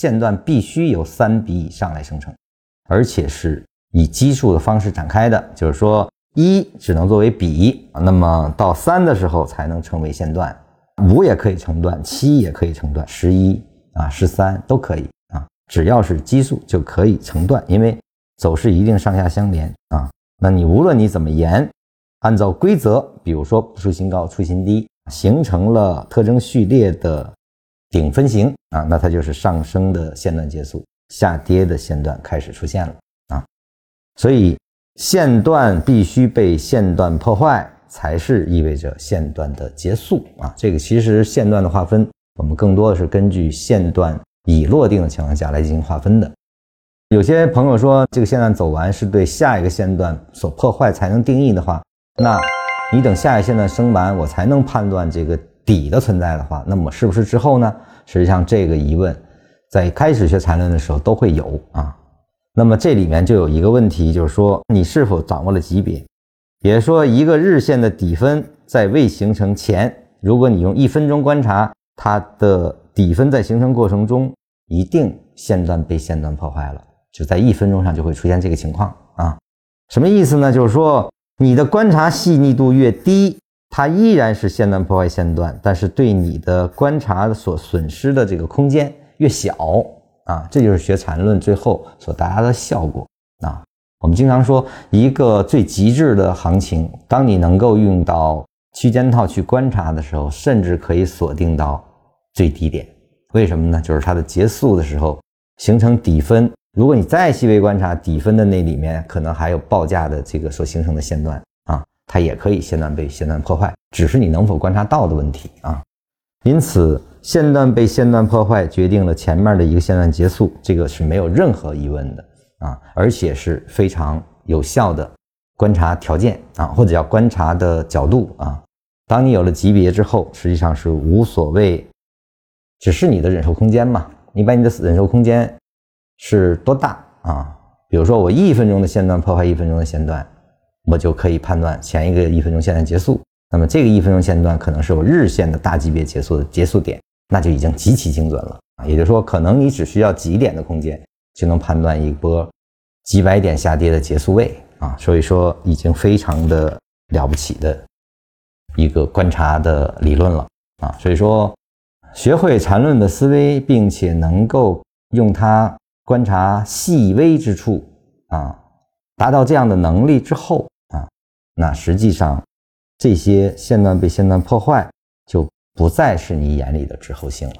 线段必须由三笔以上来生成，而且是以奇数的方式展开的，就是说一只能作为笔，那么到三的时候才能成为线段，五也可以成段，七也可以成段，十一啊十三都可以啊，只要是奇数就可以成段，因为走势一定上下相连啊。那你无论你怎么延，按照规则，比如说不出新高，出新低，形成了特征序列的顶分型啊，那它就是上升的线段结束，下跌的线段开始出现了啊。所以线段必须被线段破坏，才是意味着线段的结束啊。这个其实线段的划分，我们更多的是根据线段已落定的情况下来进行划分的。有些朋友说，这个线段走完是对下一个线段所破坏才能定义的话，那你等下一线段升完，我才能判断这个底的存在的话，那么是不是之后呢？实际上这个疑问在开始学缠论的时候都会有啊。那么这里面就有一个问题，就是说你是否掌握了级别？也就是说，一个日线的底分在未形成前，如果你用一分钟观察它的底分在形成过程中，一定线段被线段破坏了。就在一分钟上就会出现这个情况啊，什么意思呢？就是说你的观察细腻度越低，它依然是线段破坏线段，但是对你的观察所损失的这个空间越小啊，这就是学缠论最后所达到的效果啊。我们经常说一个最极致的行情，当你能够用到区间套去观察的时候，甚至可以锁定到最低点。为什么呢？就是它的结束的时候形成底分。如果你再细微观察底分的那里面，可能还有报价的这个所形成的线段，它也可以线段被线段破坏，只是你能否观察到的问题啊。因此，线段被线段破坏决定了前面的一个线段结束，这个是没有任何疑问的啊，而且是非常有效的观察条件啊，或者叫观察的角度啊。当你有了级别之后，实际上是无所谓，只是你的忍受空间嘛，你把你的忍受空间。是多大啊？比如说我一分钟的线段破坏一分钟的线段，我就可以判断前一个一分钟线段结束。那么这个一分钟线段可能是我日线的大级别结束的结束点，那就已经极其精准了啊！也就是说，可能你只需要几点的空间就能判断一波几百点下跌的结束位啊！所以说，已经非常的了不起的一个观察的理论了啊！所以说，学会缠论的思维，并且能够用它。观察细微之处啊，达到这样的能力之后啊，那实际上这些线段被线段破坏，就不再是你眼里的滞后性了。